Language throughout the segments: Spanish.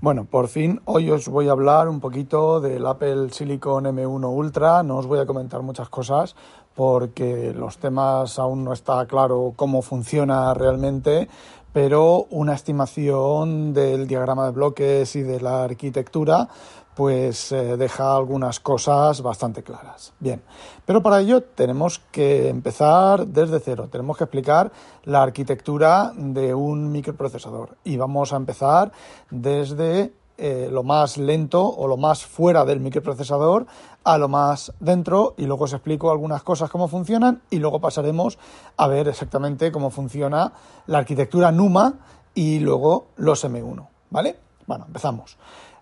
Bueno, por fin hoy os voy a hablar un poquito del Apple Silicon M1 Ultra. No os voy a comentar muchas cosas porque los temas aún no está claro cómo funciona realmente, pero una estimación del diagrama de bloques y de la arquitectura pues eh, deja algunas cosas bastante claras. Bien, pero para ello tenemos que empezar desde cero, tenemos que explicar la arquitectura de un microprocesador y vamos a empezar desde eh, lo más lento o lo más fuera del microprocesador a lo más dentro y luego os explico algunas cosas cómo funcionan y luego pasaremos a ver exactamente cómo funciona la arquitectura NUMA y luego los M1, ¿vale? Bueno, empezamos.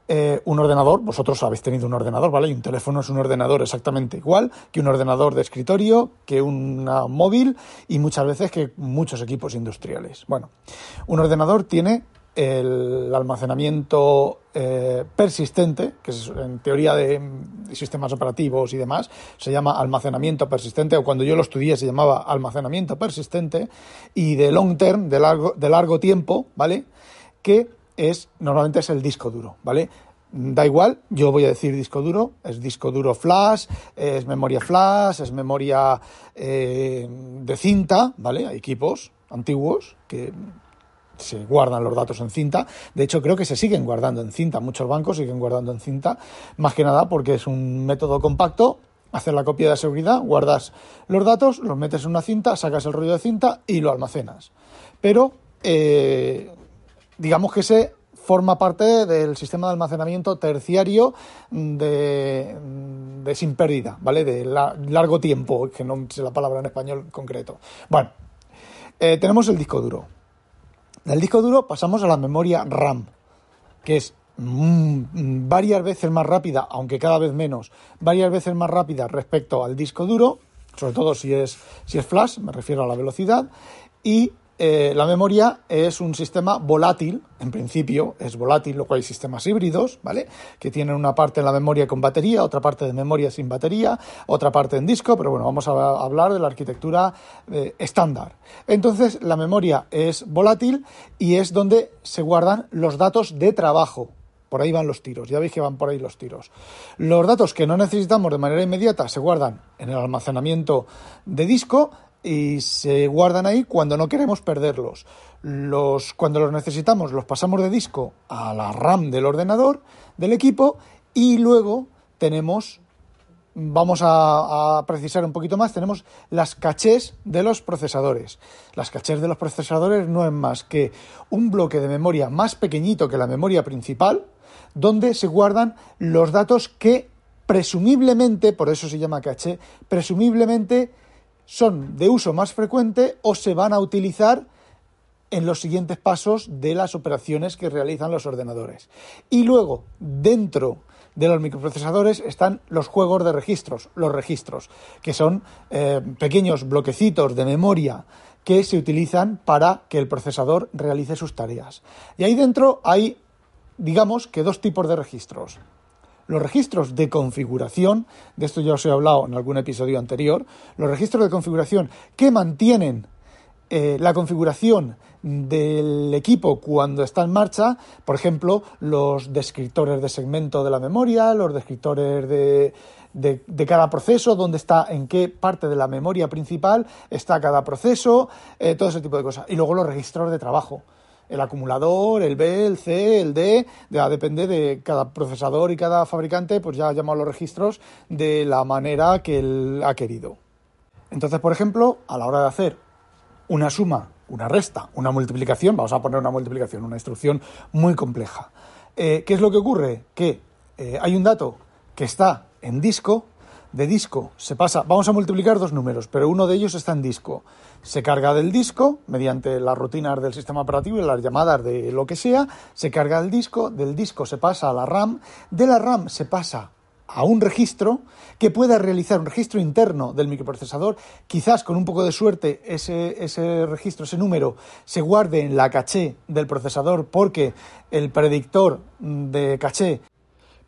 Eh, un ordenador, vosotros habéis tenido un ordenador, ¿vale? Y un teléfono es un ordenador exactamente igual que un ordenador de escritorio, que un móvil y muchas veces que muchos equipos industriales. Bueno, un ordenador tiene el almacenamiento eh, persistente, que es en teoría de, sistemas operativos y demás, se llama almacenamiento persistente, o cuando yo lo estudié se llamaba almacenamiento persistente, y de long term, de largo, de largo tiempo, ¿vale? Que es normalmente es el disco duro, ¿vale? Da igual, yo voy a decir disco duro, es disco duro flash, es memoria flash, es memoria eh, de cinta, ¿vale? Hay equipos antiguos que se guardan los datos en cinta. De hecho, creo que se siguen guardando en cinta. Muchos bancos siguen guardando en cinta, más que nada porque es un método compacto. Hacer la copia de seguridad, guardas los datos, los metes en una cinta, sacas el rollo de cinta y lo almacenas. Pero eh, digamos que se forma parte del sistema de almacenamiento terciario de, sin pérdida, ¿vale? De largo tiempo, que no sé la palabra en español concreto. Bueno, eh, tenemos el disco duro. Del disco duro pasamos a la memoria RAM, que es mm, varias veces más rápida, aunque cada vez menos, varias veces más rápida respecto al disco duro, sobre todo si es, si es flash, me refiero a la velocidad, y eh, la memoria es un sistema volátil, en principio es volátil, luego hay sistemas híbridos, ¿vale? Que tienen una parte en la memoria con batería, otra parte de memoria sin batería, otra parte en disco, pero bueno, vamos a hablar de la arquitectura eh, estándar. Entonces, la memoria es volátil y es donde se guardan los datos de trabajo, por ahí van los tiros, ya veis que van por ahí los tiros. Los datos que no necesitamos de manera inmediata se guardan en el almacenamiento de disco y se guardan ahí cuando no queremos perderlos. Los, cuando los necesitamos los pasamos de disco a la RAM del ordenador, del equipo, y luego tenemos, vamos a, precisar un poquito más, tenemos las cachés de los procesadores. Las cachés de los procesadores no es más que un bloque de memoria más pequeñito que la memoria principal, donde se guardan los datos que presumiblemente, por eso se llama caché, presumiblemente son de uso más frecuente o se van a utilizar en los siguientes pasos de las operaciones que realizan los ordenadores. Y luego, dentro de los microprocesadores están los juegos de registros, los registros, que son eh, pequeños bloquecitos de memoria que se utilizan para que el procesador realice sus tareas. Y ahí dentro hay, digamos, que dos tipos de registros. Los registros de configuración, de esto ya os he hablado en algún episodio anterior, los registros de configuración que mantienen eh, la configuración del equipo cuando está en marcha, por ejemplo, los descriptores de segmento de la memoria, los descriptores de, de, cada proceso, dónde está, en qué parte de la memoria principal está cada proceso, eh, todo ese tipo de cosas. Y luego los registros de trabajo el acumulador, el B, el C, el D, ya depende de cada procesador y cada fabricante, pues ya ha llamado los registros de la manera que él ha querido. Entonces, por ejemplo, a la hora de hacer una suma, una resta, una multiplicación, vamos a poner una multiplicación, una instrucción muy compleja. Eh, ¿Qué es lo que ocurre? Que eh, hay un dato que está en disco de disco. Se pasa, vamos a multiplicar dos números, pero uno de ellos está en disco. Se carga del disco mediante las rutinas del sistema operativo y las llamadas de lo que sea, se carga el disco, del disco se pasa a la RAM, de la RAM se pasa a un registro que pueda realizar un registro interno del microprocesador, quizás con un poco de suerte ese, ese registro, ese número, se guarde en la caché del procesador porque el predictor de caché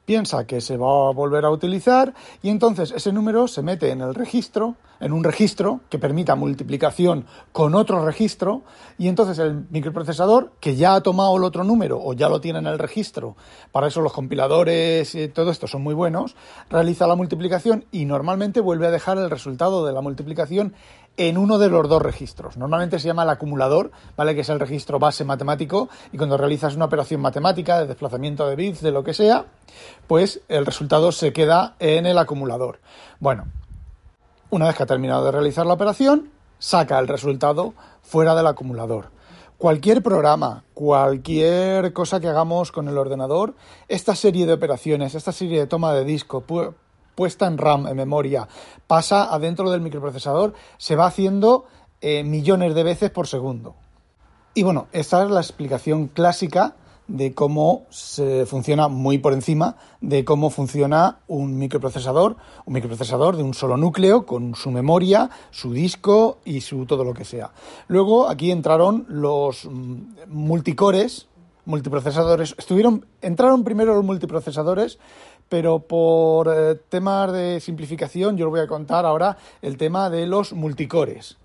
piensa que se va a volver a utilizar y entonces ese número se mete en el registro, en un registro que permita multiplicación con otro registro y entonces el microprocesador que ya ha tomado el otro número o ya lo tiene en el registro, para eso los compiladores y todo esto son muy buenos, realiza la multiplicación y normalmente vuelve a dejar el resultado de la multiplicación en uno de los dos registros. Normalmente se llama el acumulador, ¿vale? Que es el registro base matemático y cuando realizas una operación matemática de desplazamiento de bits, de lo que sea, pues el resultado se queda en el acumulador. Bueno, una vez que ha terminado de realizar la operación, saca el resultado fuera del acumulador. Cualquier programa, cualquier cosa que hagamos con el ordenador, esta serie de operaciones, esta serie de toma de disco, puesta en RAM, en memoria, pasa adentro del microprocesador, se va haciendo eh, millones de veces por segundo. Y bueno, esta es la explicación clásica de cómo se funciona muy por encima de cómo funciona un microprocesador, un microprocesador de un solo núcleo con su memoria, su disco y su todo lo que sea. Luego aquí entraron los mm, multicores, multiprocesadores, estuvieron entraron primero los multiprocesadores pero por eh, temas de simplificación yo os voy a contar ahora el tema de los multicores.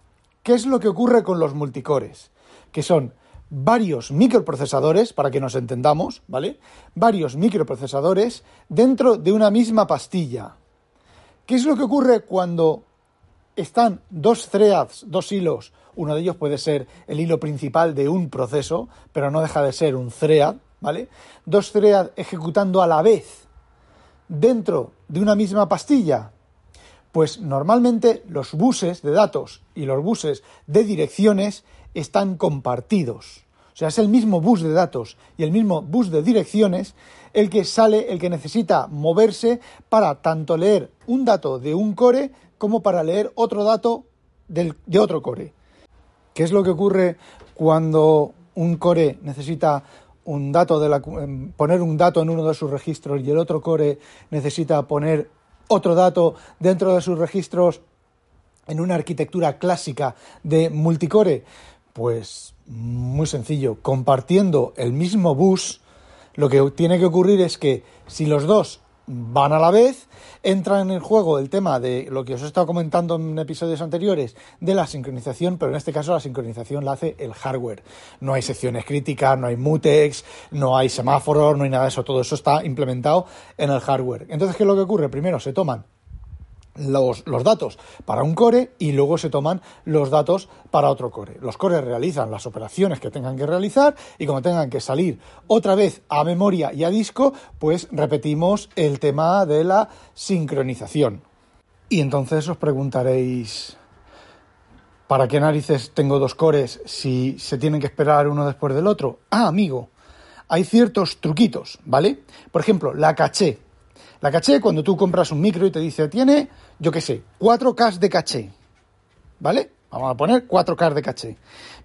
¿Qué es lo que ocurre con los multicores? Que son varios microprocesadores, para que nos entendamos, ¿vale? Varios microprocesadores dentro de una misma pastilla. ¿Qué es lo que ocurre cuando están dos threads, dos hilos? Uno de ellos puede ser el hilo principal de un proceso, pero no deja de ser un thread, ¿vale? Dos threads ejecutando a la vez dentro de una misma pastilla? Pues normalmente los buses de datos y los buses de direcciones están compartidos. O sea, es el mismo bus de datos y el mismo bus de direcciones el que sale, el que necesita moverse para tanto leer un dato de un core como para leer otro dato de otro core. ¿Qué es lo que ocurre cuando un core necesita un dato de la, em, poner un dato en uno de sus registros y el otro core necesita poner otro dato dentro de sus registros en una arquitectura clásica de multicore? Pues muy sencillo, compartiendo el mismo bus, lo que tiene que ocurrir es que si los dos van a la vez, entra en el juego el tema de lo que os he estado comentando en episodios anteriores de la sincronización, pero en este caso la sincronización la hace el hardware. No hay secciones críticas, no hay mutex, no hay semáforos, no hay nada de eso, todo eso está implementado en el hardware. Entonces, ¿qué es lo que ocurre? Primero se toman los, datos para un core y luego se toman los datos para otro core. Los cores realizan las operaciones que tengan que realizar y como tengan que salir otra vez a memoria y a disco, pues repetimos el tema de la sincronización. Y entonces os preguntaréis, ¿para qué narices tengo dos cores si se tienen que esperar uno después del otro? Ah, amigo, hay ciertos truquitos, ¿vale? Por ejemplo, la caché. La caché, cuando tú compras un micro y te dice, tiene, yo qué sé, 4K de caché, ¿vale? Vamos a poner 4K de caché.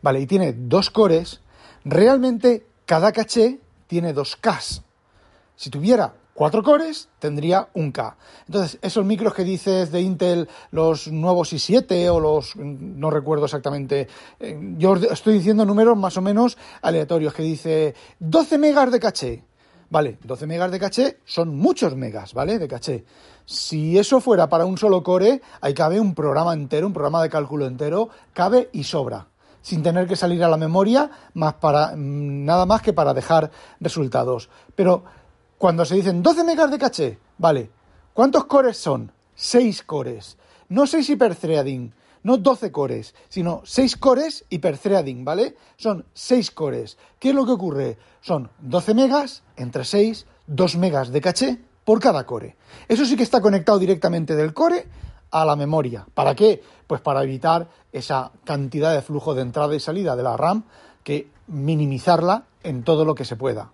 Vale, y tiene dos cores, realmente cada caché tiene dos Ks. Si tuviera cuatro cores, tendría un K. Entonces, esos micros que dices de Intel, los nuevos i7 o los, no recuerdo exactamente, eh, yo estoy diciendo números más o menos aleatorios, que dice 12 megas de caché. Vale, 12 megas de caché son muchos megas, ¿vale? De caché. Si eso fuera para un solo core, ahí cabe un programa entero, un programa de cálculo entero, cabe y sobra, sin tener que salir a la memoria, más para, mm, nada más que para dejar resultados. Pero cuando se dicen 12 megas de caché, vale, ¿cuántos cores son? 6 cores. No 6 hiperthreading, no 12 cores, sino 6 cores hiperthreading, ¿vale? Son 6 cores. ¿Qué es lo que ocurre? Son 12 megas entre 6, 2 megas de caché por cada core. Eso sí que está conectado directamente del core a la memoria. ¿Para qué? Pues para evitar esa cantidad de flujo de entrada y salida de la RAM, que minimizarla en todo lo que se pueda.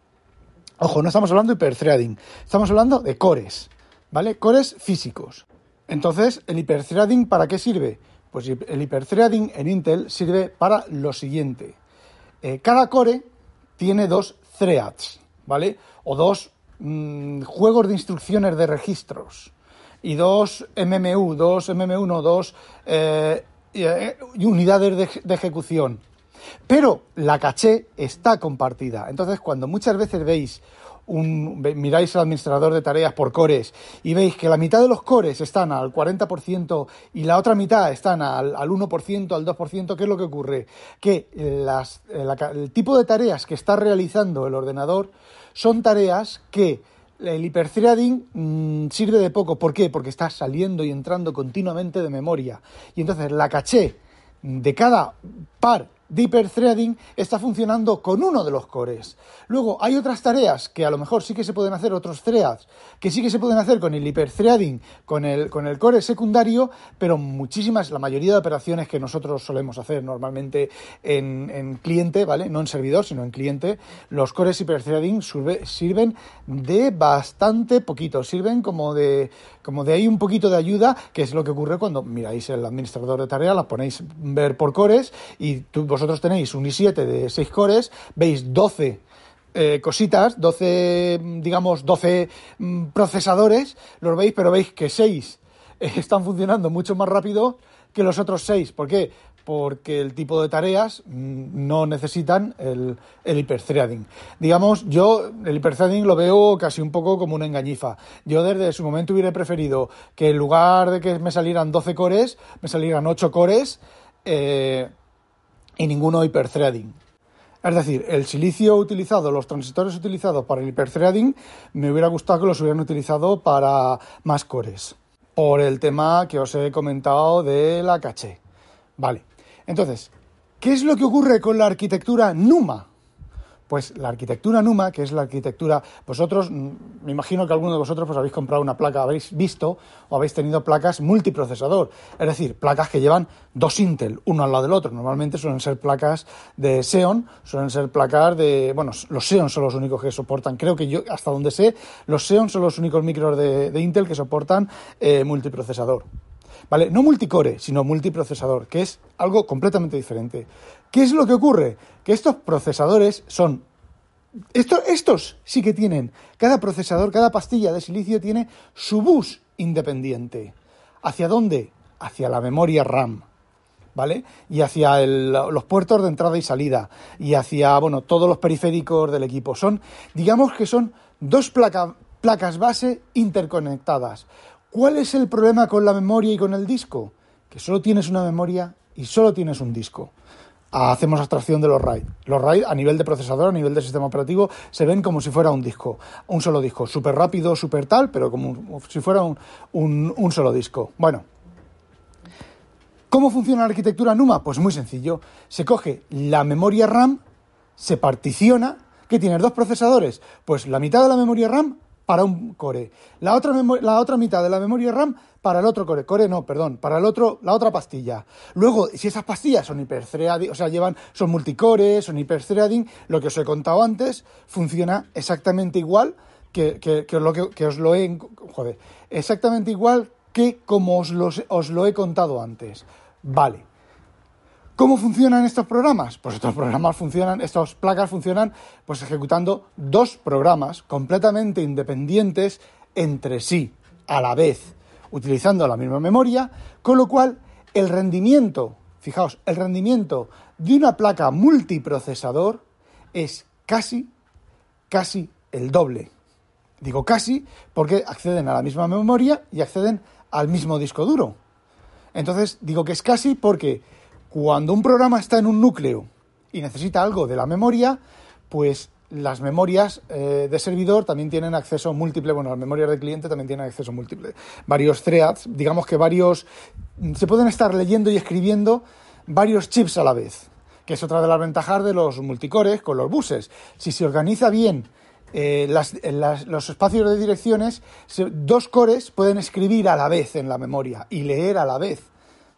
Ojo, no estamos hablando de hiperthreading, estamos hablando de cores, ¿vale? Cores físicos. Entonces, ¿el hiperthreading para qué sirve? Pues el hiperthreading en Intel sirve para lo siguiente. Eh, cada core tiene dos threads, ¿vale? O dos mm, juegos de instrucciones de registros y dos MMU, dos MMU1, dos eh, eh, unidades de, de ejecución. Pero la caché está compartida. Entonces, cuando muchas veces veis un, miráis el administrador de tareas por cores y veis que la mitad de los cores están al 40% y la otra mitad están al, al 1%, al 2%, ¿qué es lo que ocurre? Que las, el tipo de tareas que está realizando el ordenador son tareas que el hiperthreading mm, sirve de poco. ¿Por qué? Porque está saliendo y entrando continuamente de memoria. Y entonces la caché de cada par de hiperthreading está funcionando con uno de los cores. Luego hay otras tareas que a lo mejor sí que se pueden hacer, otros threads que sí que se pueden hacer con el hiperthreading, con el, con el core secundario, pero muchísimas, la mayoría de operaciones que nosotros solemos hacer normalmente en, en cliente, ¿vale? No en servidor, sino en cliente, los cores hiperthreading sirven de bastante poquito, sirven como de, como de ahí un poquito de ayuda, que es lo que ocurre cuando miráis el administrador de tareas, la ponéis ver por cores y tú, vosotros tenéis un i7 de 6 cores, veis 12 eh, cositas, 12, digamos, 12 mm, procesadores, los veis, pero veis que 6 están funcionando mucho más rápido que los otros 6. ¿Por qué? Porque el tipo de tareas mm, no necesitan el, el hiperthreading. Digamos, yo el hiperthreading lo veo casi un poco como una engañifa. Yo desde su momento hubiera preferido que en lugar de que me salieran 12 cores, me salieran 8 cores. Eh, y ninguno hiperthreading. Es decir, el silicio utilizado, los transistores utilizados para el hiperthreading, me hubiera gustado que los hubieran utilizado para más cores, por el tema que os he comentado de la caché. Vale, entonces, ¿qué es lo que ocurre con la arquitectura NUMA? Pues la arquitectura NUMA, que es la arquitectura, vosotros, mm, me imagino que alguno de vosotros pues habéis comprado una placa, habéis visto o habéis tenido placas multiprocesador, es decir, placas que llevan dos Intel, uno al lado del otro. Normalmente suelen ser placas de Xeon, suelen ser placas de, bueno, los Xeon son los únicos que soportan, creo que yo, hasta donde sé, los Xeon son los únicos micros de, Intel que soportan eh, multiprocesador. ¿Vale? No multicore, sino multiprocesador, que es algo completamente diferente. ¿Qué es lo que ocurre? Que estos procesadores son... estos sí que tienen, cada procesador, cada pastilla de silicio tiene su bus independiente. ¿Hacia dónde? Hacia la memoria RAM. ¿Vale? Y hacia los puertos de entrada y salida. Y hacia, bueno, todos los periféricos del equipo. Son, digamos que son dos placas base interconectadas. ¿Cuál es el problema con la memoria y con el disco? Que solo tienes una memoria y solo tienes un disco hacemos abstracción de los RAID. Los RAID a nivel de procesador, a nivel de sistema operativo, se ven como si fuera un disco, un solo disco, súper rápido, súper tal, pero como si fuera un, un, solo disco. Bueno, ¿cómo funciona la arquitectura NUMA? Pues muy sencillo. Se coge la memoria RAM, se particiona, ¿qué tienes? ¿Dos procesadores? Pues la mitad de la memoria RAM para un core. La otra, la otra mitad de la memoria RAM para el otro core. Core no, perdón, para el otro, la otra pastilla. Luego, si esas pastillas son hiperthreading, o sea, llevan, son multicore, son hiperthreading, lo que os he contado antes, funciona exactamente igual que, que, lo que, os lo he, joder, exactamente igual que como os, os lo he contado antes. Vale. ¿Cómo funcionan estos programas? Pues estos programas funcionan, estas placas funcionan pues ejecutando dos programas completamente independientes entre sí, a la vez, utilizando la misma memoria, con lo cual el rendimiento, fijaos, el rendimiento de una placa multiprocesador es casi, casi el doble. Digo casi porque acceden a la misma memoria y acceden al mismo disco duro. Entonces digo que es casi porque cuando un programa está en un núcleo y necesita algo de la memoria, pues las memorias eh, de servidor también tienen acceso múltiple, bueno, las memorias de cliente también tienen acceso múltiple. Varios threads, digamos que varios, se pueden estar leyendo y escribiendo varios chips a la vez, que es otra de las ventajas de los multicores con los buses. Si se organiza bien eh, los espacios de direcciones, dos cores pueden escribir a la vez en la memoria y leer a la vez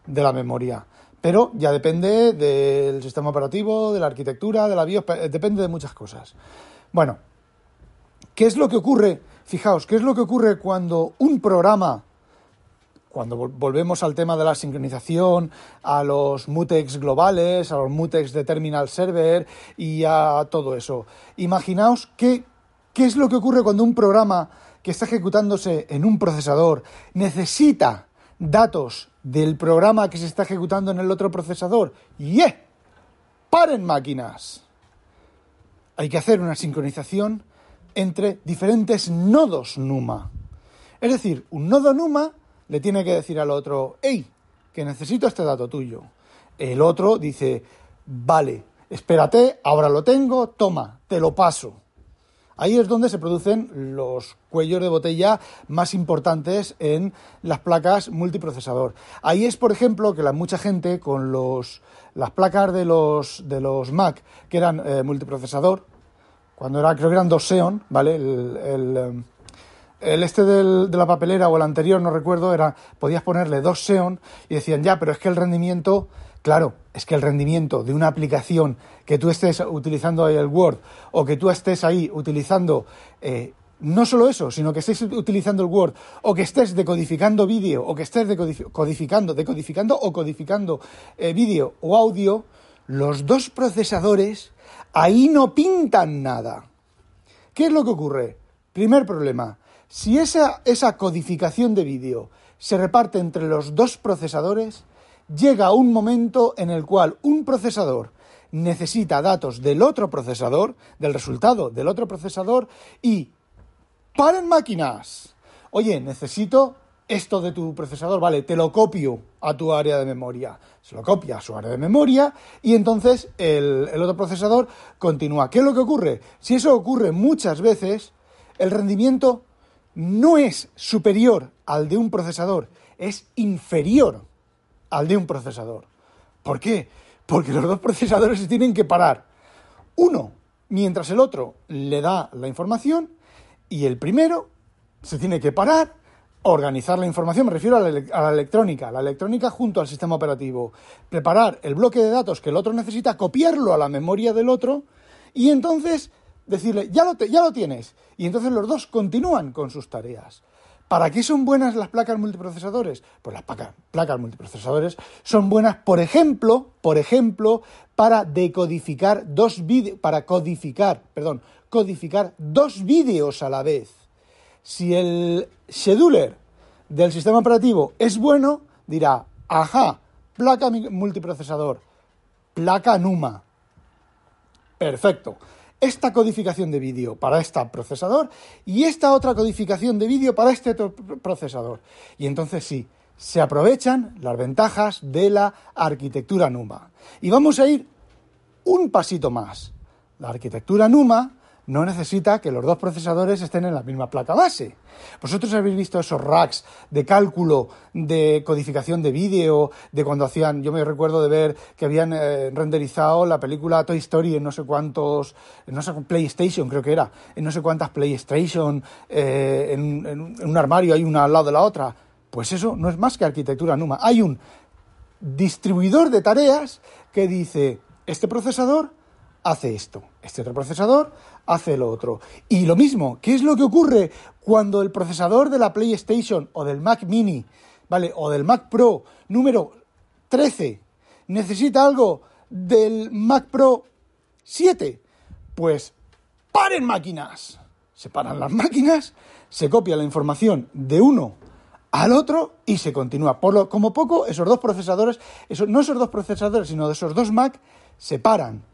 de la memoria. Pero ya depende del sistema operativo, de la arquitectura, de la BIOS, depende de muchas cosas. Bueno, ¿qué es lo que ocurre? Fijaos, ¿qué es lo que ocurre cuando un programa, cuando volvemos al tema de la sincronización, a los mutex globales, a los mutex de terminal server y a todo eso? Imaginaos qué es lo que ocurre cuando un programa que está ejecutándose en un procesador necesita datos del programa que se está ejecutando en el otro procesador. ¡Yeah! ¡Paren máquinas! Hay que hacer una sincronización entre diferentes nodos NUMA. Es decir, un nodo NUMA le tiene que decir al otro, hey, que necesito este dato tuyo. El otro dice, vale, espérate, ahora lo tengo, toma, te lo paso. Ahí es donde se producen los cuellos de botella más importantes en las placas multiprocesador. Ahí es, por ejemplo, que la mucha gente con los, las placas de los, de los Mac que eran eh, multiprocesador, cuando era, creo que eran dos Xeon, ¿vale? El, el, eh, el este de la papelera o el anterior, no recuerdo, era, podías ponerle dos Xeon y decían, ya, pero es que el rendimiento Claro, es que el rendimiento de una aplicación que tú estés utilizando el Word o que tú estés ahí utilizando eh, no solo eso, sino que estés utilizando el Word o que estés decodificando vídeo o que estés decodificando, decodificando o codificando eh, vídeo o audio, los dos procesadores ahí no pintan nada. ¿Qué es lo que ocurre? Primer problema, si esa, esa codificación de vídeo se reparte entre los dos procesadores, llega un momento en el cual un procesador necesita datos del otro procesador, del resultado del otro procesador, y paren máquinas. Oye, necesito esto de tu procesador, vale, te lo copio a tu área de memoria. Se lo copia a su área de memoria y entonces el, el, otro procesador continúa. ¿Qué es lo que ocurre? Si eso ocurre muchas veces, el rendimiento no es superior al de un procesador, es inferior al de un procesador. ¿Por qué? Porque los dos procesadores se tienen que parar. Uno, mientras el otro le da la información, y el primero se tiene que parar, organizar la información, me refiero a la, a la, electrónica, la electrónica junto al sistema operativo, preparar el bloque de datos que el otro necesita, copiarlo a la memoria del otro, y entonces decirle, ya lo, te, ya lo tienes. Y entonces los dos continúan con sus tareas. ¿Para qué son buenas las placas multiprocesadores? Pues las placas, placas multiprocesadores son buenas, por ejemplo, por ejemplo, para decodificar dos vídeos, para codificar, perdón, codificar dos vídeos a la vez. Si el scheduler del sistema operativo es bueno, dirá, ajá, placa multiprocesador, placa NUMA. Perfecto esta codificación de vídeo para este procesador y esta otra codificación de vídeo para este procesador. Y entonces sí, se aprovechan las ventajas de la arquitectura NUMA. Y vamos a ir un pasito más. La arquitectura NUMA no necesita que los dos procesadores estén en la misma placa base. Vosotros habéis visto esos racks de cálculo, de codificación de vídeo, de cuando hacían, yo me recuerdo de ver que habían eh, renderizado la película Toy Story en no sé cuántos, en no sé, PlayStation creo que era, en no sé cuántas PlayStation, eh, en, en, en un armario hay una al lado de la otra. Pues eso no es más que arquitectura NUMA. Hay un distribuidor de tareas que dice, este procesador hace esto, este otro procesador hace lo otro. Y lo mismo, ¿qué es lo que ocurre cuando el procesador de la PlayStation o del Mac Mini, ¿vale? O del Mac Pro número 13 necesita algo del Mac Pro 7? Pues paren máquinas. Se paran las máquinas, se copia la información de uno al otro y se continúa. Por lo, como poco, esos dos procesadores, esos, no esos dos procesadores, sino de esos dos Mac, se paran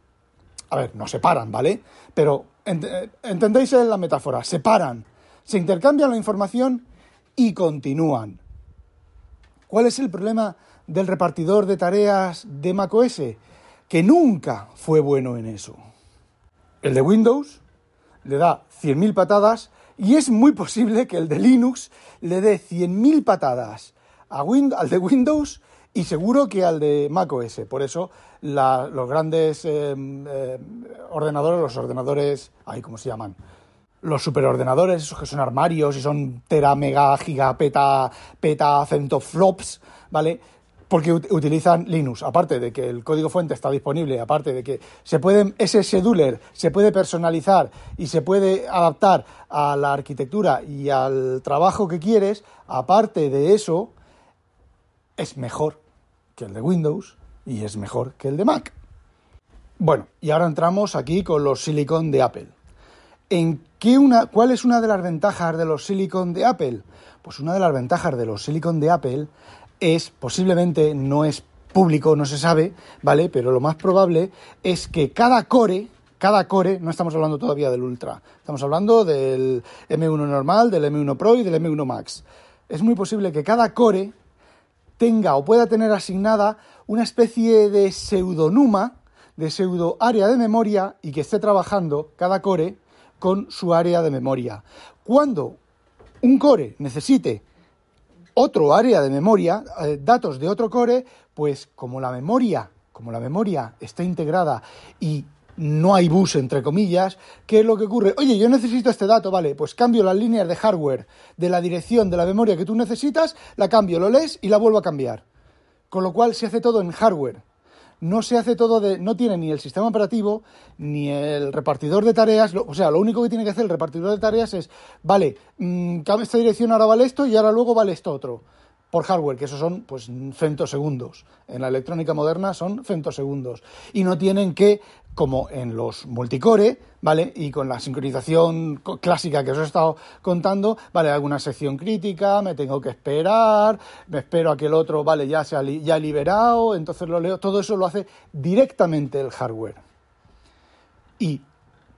a ver, no se paran, ¿vale? Pero ent entendéis la metáfora, se paran, se intercambian la información y continúan. ¿Cuál es el problema del repartidor de tareas de macOS? Que nunca fue bueno en eso. El de Windows le da 100.000 patadas y es muy posible que el de Linux le dé 100.000 patadas a al de Windows y seguro que al de macOS. Por eso los grandes eh, eh, ordenadores, los ordenadores, ay, ¿cómo se llaman? Los superordenadores, esos que son armarios y son tera, mega, giga, peta, peta, centoflops, ¿vale? Porque utilizan Linux, aparte de que el código fuente está disponible, aparte de que se puede, ese scheduler se puede personalizar y se puede adaptar a la arquitectura y al trabajo que quieres, aparte de eso, es mejor que el de Windows y es mejor que el de Mac. Bueno, y ahora entramos aquí con los silicon de Apple. ¿En qué una, ¿Cuál es una de las ventajas de los silicon de Apple? Pues una de las ventajas de los silicon de Apple es, posiblemente no es público, no se sabe, ¿vale? Pero lo más probable es que cada core, cada core, no estamos hablando todavía del Ultra, estamos hablando del M1 normal, del M1 Pro y del M1 Max. Es muy posible que cada core tenga o pueda tener asignada una especie de pseudonuma, de pseudo área de memoria y que esté trabajando cada core con su área de memoria. Cuando un core necesite otro área de memoria, eh, datos de otro core, pues como la memoria, como la memoria está integrada y no hay bus entre comillas, ¿qué es lo que ocurre? Oye, yo necesito este dato, vale, pues cambio las líneas de hardware de la dirección de la memoria que tú necesitas, la cambio, lo lees y la vuelvo a cambiar. Con lo cual se hace todo en hardware no se hace todo de, no tiene ni el sistema operativo ni el repartidor de tareas, o sea, lo único que tiene que hacer el repartidor de tareas es, vale, mmm, esta dirección ahora vale esto y ahora luego vale esto otro por hardware, que eso son pues femtosegundos. En la electrónica moderna son femtosegundos. Y no tienen que, como en los multicore, ¿vale? Y con la sincronización clásica que os he estado contando, ¿vale? Alguna sección crítica, me tengo que esperar, me espero a que el otro, ¿vale? Ya se ha, ya liberado, entonces lo leo. Todo eso lo hace directamente el hardware. ¿Y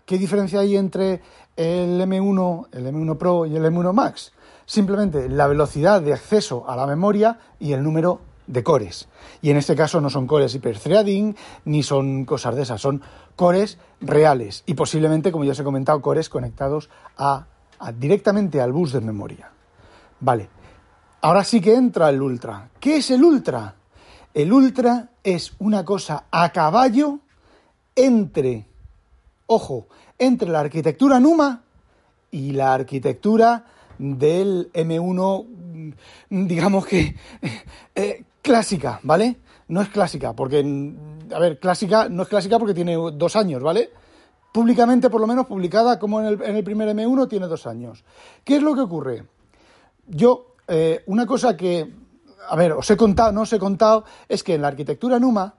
qué diferencia hay entre el M1, el M1 Pro y el M1 Max? Simplemente la velocidad de acceso a la memoria y el número de cores. Y en este caso no son cores hiperthreading ni son cosas de esas, son cores reales y posiblemente, como ya os he comentado, cores conectados a, directamente al bus de memoria. Vale, ahora sí que entra el Ultra. ¿Qué es el Ultra? El Ultra es una cosa a caballo entre, ojo, entre la arquitectura NUMA y la arquitectura del M1, digamos que eh, clásica, ¿vale? No es clásica, porque, a ver, clásica no es clásica porque tiene dos años, ¿vale? Públicamente, por lo menos, publicada como en el, en el primer M1, tiene dos años. ¿Qué es lo que ocurre? Yo, eh, una cosa que, a ver, os he contado, no os he contado, es que en la arquitectura NUMA,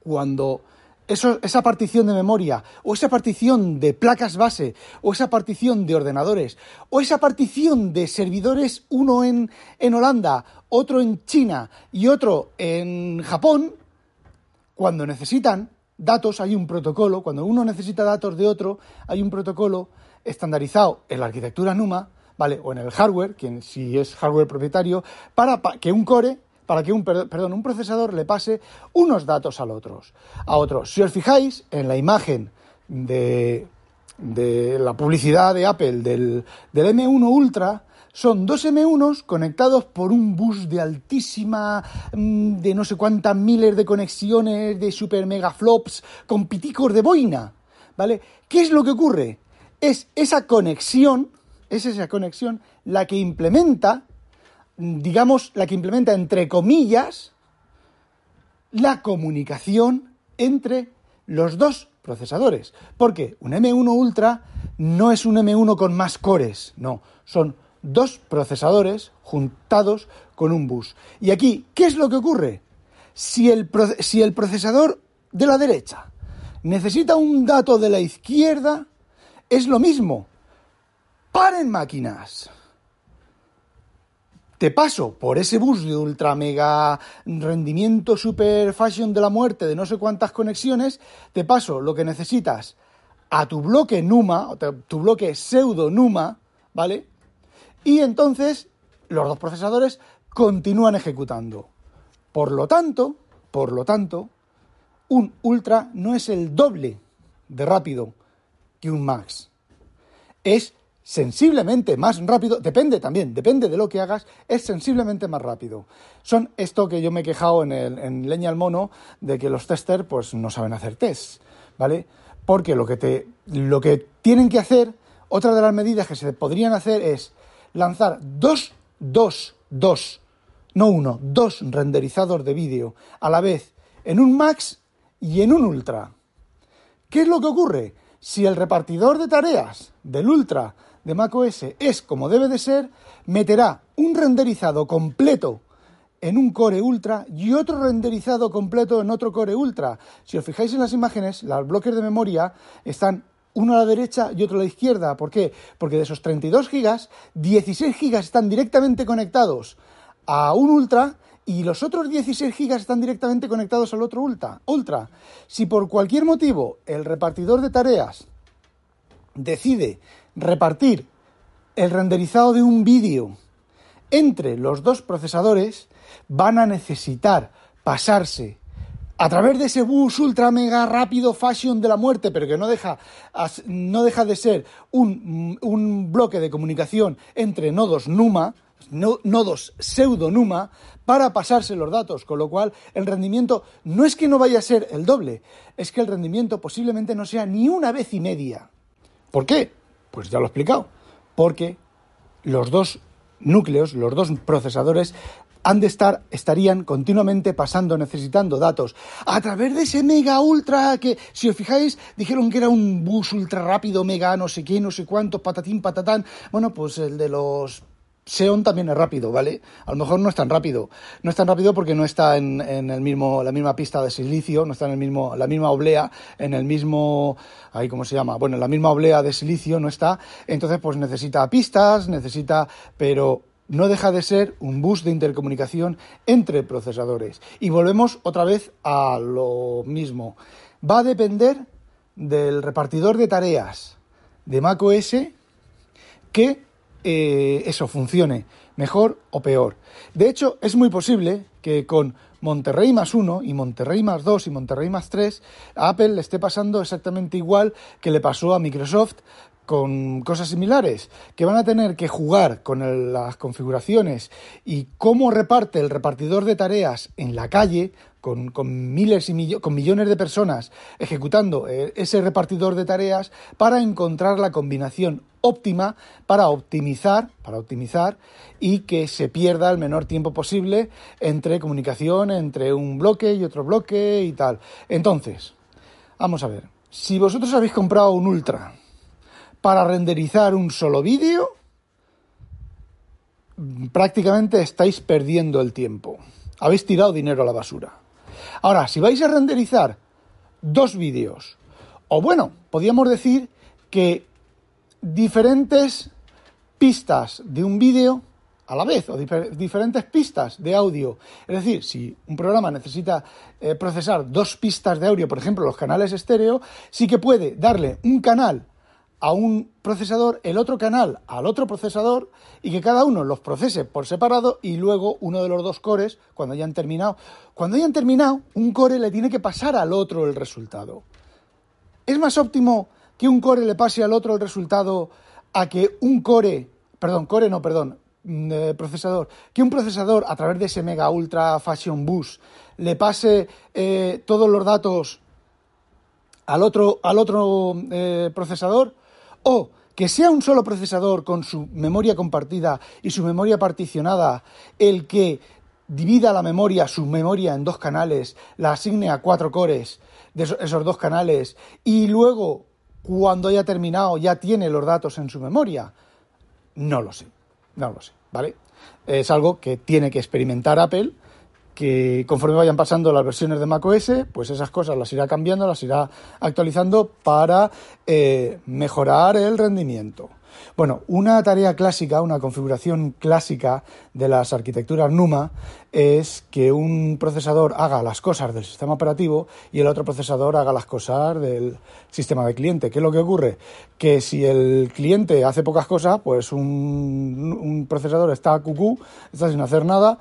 cuando esa partición de memoria, o esa partición de placas base, o esa partición de ordenadores, o esa partición de servidores, uno en, en Holanda, otro en China y otro en Japón, cuando necesitan datos hay un protocolo, cuando uno necesita datos de otro, hay un protocolo estandarizado en la arquitectura NUMA, ¿vale? O en el hardware, quien, si es hardware propietario, para que un core para que un, perdón, un procesador le pase unos datos al otro. A otro. Si os fijáis en la imagen de, de la publicidad de Apple del, del M1 Ultra, son dos M1s conectados por un bus de altísima, mm, de no sé cuántas miles de conexiones, de super mega flops, con piticos de boina. ¿Vale? ¿Qué es lo que ocurre? Es esa conexión, es esa conexión la que implementa digamos, la que implementa, entre comillas, la comunicación entre los dos procesadores. Porque un M1 Ultra no es un M1 con más cores, no, son dos procesadores juntados con un bus. Y aquí, ¿qué es lo que ocurre? Si el, si el procesador de la derecha necesita un dato de la izquierda, es lo mismo. Paren máquinas te paso por ese bus de ultra mega rendimiento super fashion de la muerte de no sé cuántas conexiones, te paso lo que necesitas a tu bloque NUMA, tu bloque pseudo NUMA, ¿vale? Y entonces los dos procesadores continúan ejecutando. Por lo tanto, por lo tanto, un ultra no es el doble de rápido que un max. Es sensiblemente más rápido, depende también, depende de lo que hagas, es sensiblemente más rápido. Son esto que yo me he quejado en, el, en Leña al Mono, de que los testers pues no saben hacer tests, ¿vale? Porque lo que, te, lo que tienen que hacer, otra de las medidas que se podrían hacer es lanzar dos, dos, dos, no uno, dos renderizadores de vídeo a la vez en un Max y en un Ultra. ¿Qué es lo que ocurre? Si el repartidor de tareas del Ultra de macOS es como debe de ser, meterá un renderizado completo en un Core Ultra y otro renderizado completo en otro Core Ultra. Si os fijáis en las imágenes, los bloques de memoria están uno a la derecha y otro a la izquierda. ¿Por qué? Porque de esos 32 gigas, 16 gigas están directamente conectados a un Ultra y los otros 16 gigas están directamente conectados al otro Ultra. Ultra. Si por cualquier motivo el repartidor de tareas decide repartir el renderizado de un vídeo entre los dos procesadores, van a necesitar pasarse a través de ese bus ultra mega rápido fashion de la muerte, pero que no deja, no deja de ser un, un bloque de comunicación entre nodos NUMA, nodos pseudo NUMA, para pasarse los datos, con lo cual el rendimiento no es que no vaya a ser el doble, es que el rendimiento posiblemente no sea ni una vez y media. ¿Por qué? Pues ya lo he explicado. Porque los dos núcleos, los dos procesadores, han de estar, estarían continuamente pasando, necesitando datos a través de ese mega ultra que, si os fijáis, dijeron que era un bus ultra rápido, mega, no sé qué, no sé cuánto, patatín, patatán. Bueno, pues el de los Xeon también es rápido, ¿vale? A lo mejor no es tan rápido. No es tan rápido porque no está en, el mismo, la misma pista de silicio, no está en el mismo, la misma oblea, en el mismo, ahí cómo se llama, bueno, en la misma oblea de silicio no está. Entonces, pues necesita pistas, necesita, pero no deja de ser un bus de intercomunicación entre procesadores. Y volvemos otra vez a lo mismo. Va a depender del repartidor de tareas de macOS que eh, eso funcione mejor o peor. De hecho, es muy posible que con Monterrey más 1 y Monterrey más 2 y Monterrey más 3 a Apple le esté pasando exactamente igual que le pasó a Microsoft con cosas similares, que van a tener que jugar con las configuraciones y cómo reparte el repartidor de tareas en la calle, con, miles y con millones de personas ejecutando eh, ese repartidor de tareas para encontrar la combinación óptima para optimizar, para optimizar y que se pierda el menor tiempo posible entre comunicación entre un bloque y otro bloque y tal. Entonces, vamos a ver, si vosotros habéis comprado un Ultra para renderizar un solo vídeo, prácticamente estáis perdiendo el tiempo. Habéis tirado dinero a la basura. Ahora, si vais a renderizar dos vídeos, o bueno, podríamos decir que diferentes pistas de un vídeo a la vez, o diferentes pistas de audio. Es decir, si un programa necesita eh, procesar dos pistas de audio, por ejemplo, los canales estéreo, sí que puede darle un canal a un procesador, el otro canal al otro procesador y que cada uno los procese por separado y luego uno de los dos cores, cuando hayan terminado, cuando hayan terminado, un core le tiene que pasar al otro el resultado. ¿Es más óptimo que un core le pase al otro el resultado a que un core, perdón, core no, perdón, mm, eh, procesador, que un procesador a través de ese mega ultra fashion bus le pase eh, todos los datos al otro, al otro eh, procesador? O que sea un solo procesador con su memoria compartida y su memoria particionada el que divida la memoria, su memoria en dos canales, la asigne a cuatro cores de esos dos canales y luego, cuando haya terminado, ya tiene los datos en su memoria. No lo sé, no lo sé, ¿vale? Es algo que tiene que experimentar Apple que conforme vayan pasando las versiones de macOS, pues esas cosas las irá cambiando, las irá actualizando para eh, mejorar el rendimiento. Bueno, una tarea clásica, una configuración clásica de las arquitecturas NUMA es que un procesador haga las cosas del sistema operativo y el otro procesador haga las cosas del sistema de cliente. ¿Qué es lo que ocurre? Que si el cliente hace pocas cosas, pues un, procesador está cucú, está sin hacer nada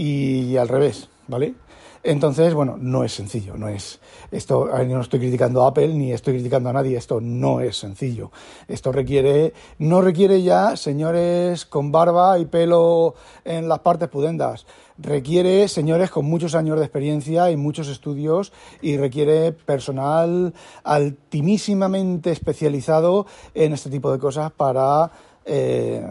y al revés, ¿vale? Entonces, bueno, no es sencillo, no es esto, no estoy criticando a Apple ni estoy criticando a nadie, esto no es sencillo. Esto requiere no requiere ya señores con barba y pelo en las partes pudendas. Requiere señores con muchos años de experiencia y muchos estudios y requiere personal altimísimamente especializado en este tipo de cosas para eh,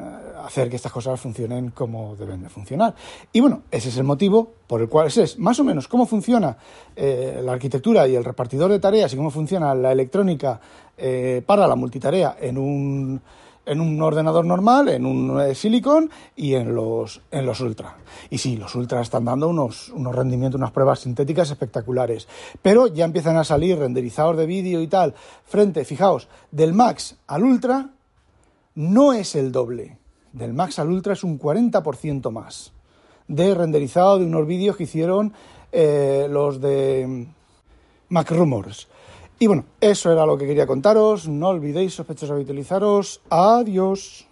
hacer que estas cosas funcionen como deben de funcionar. Y bueno, ese es el motivo por el cual ese es más o menos cómo funciona eh, la arquitectura y el repartidor de tareas y cómo funciona la electrónica eh, para la multitarea en un, en un ordenador normal, en un Silicon y en los, en los Ultra. Y sí, los Ultra están dando unos, unos rendimientos, unas pruebas sintéticas espectaculares. Pero ya empiezan a salir renderizados de vídeo y tal, frente, fijaos, del Max al Ultra no es el doble. Del Max al Ultra es un 40% más de renderizado de unos vídeos que hicieron eh, los de Mac Rumors. Y bueno, eso era lo que quería contaros. No olvidéis, sospechosos, habitualizaros. Adiós.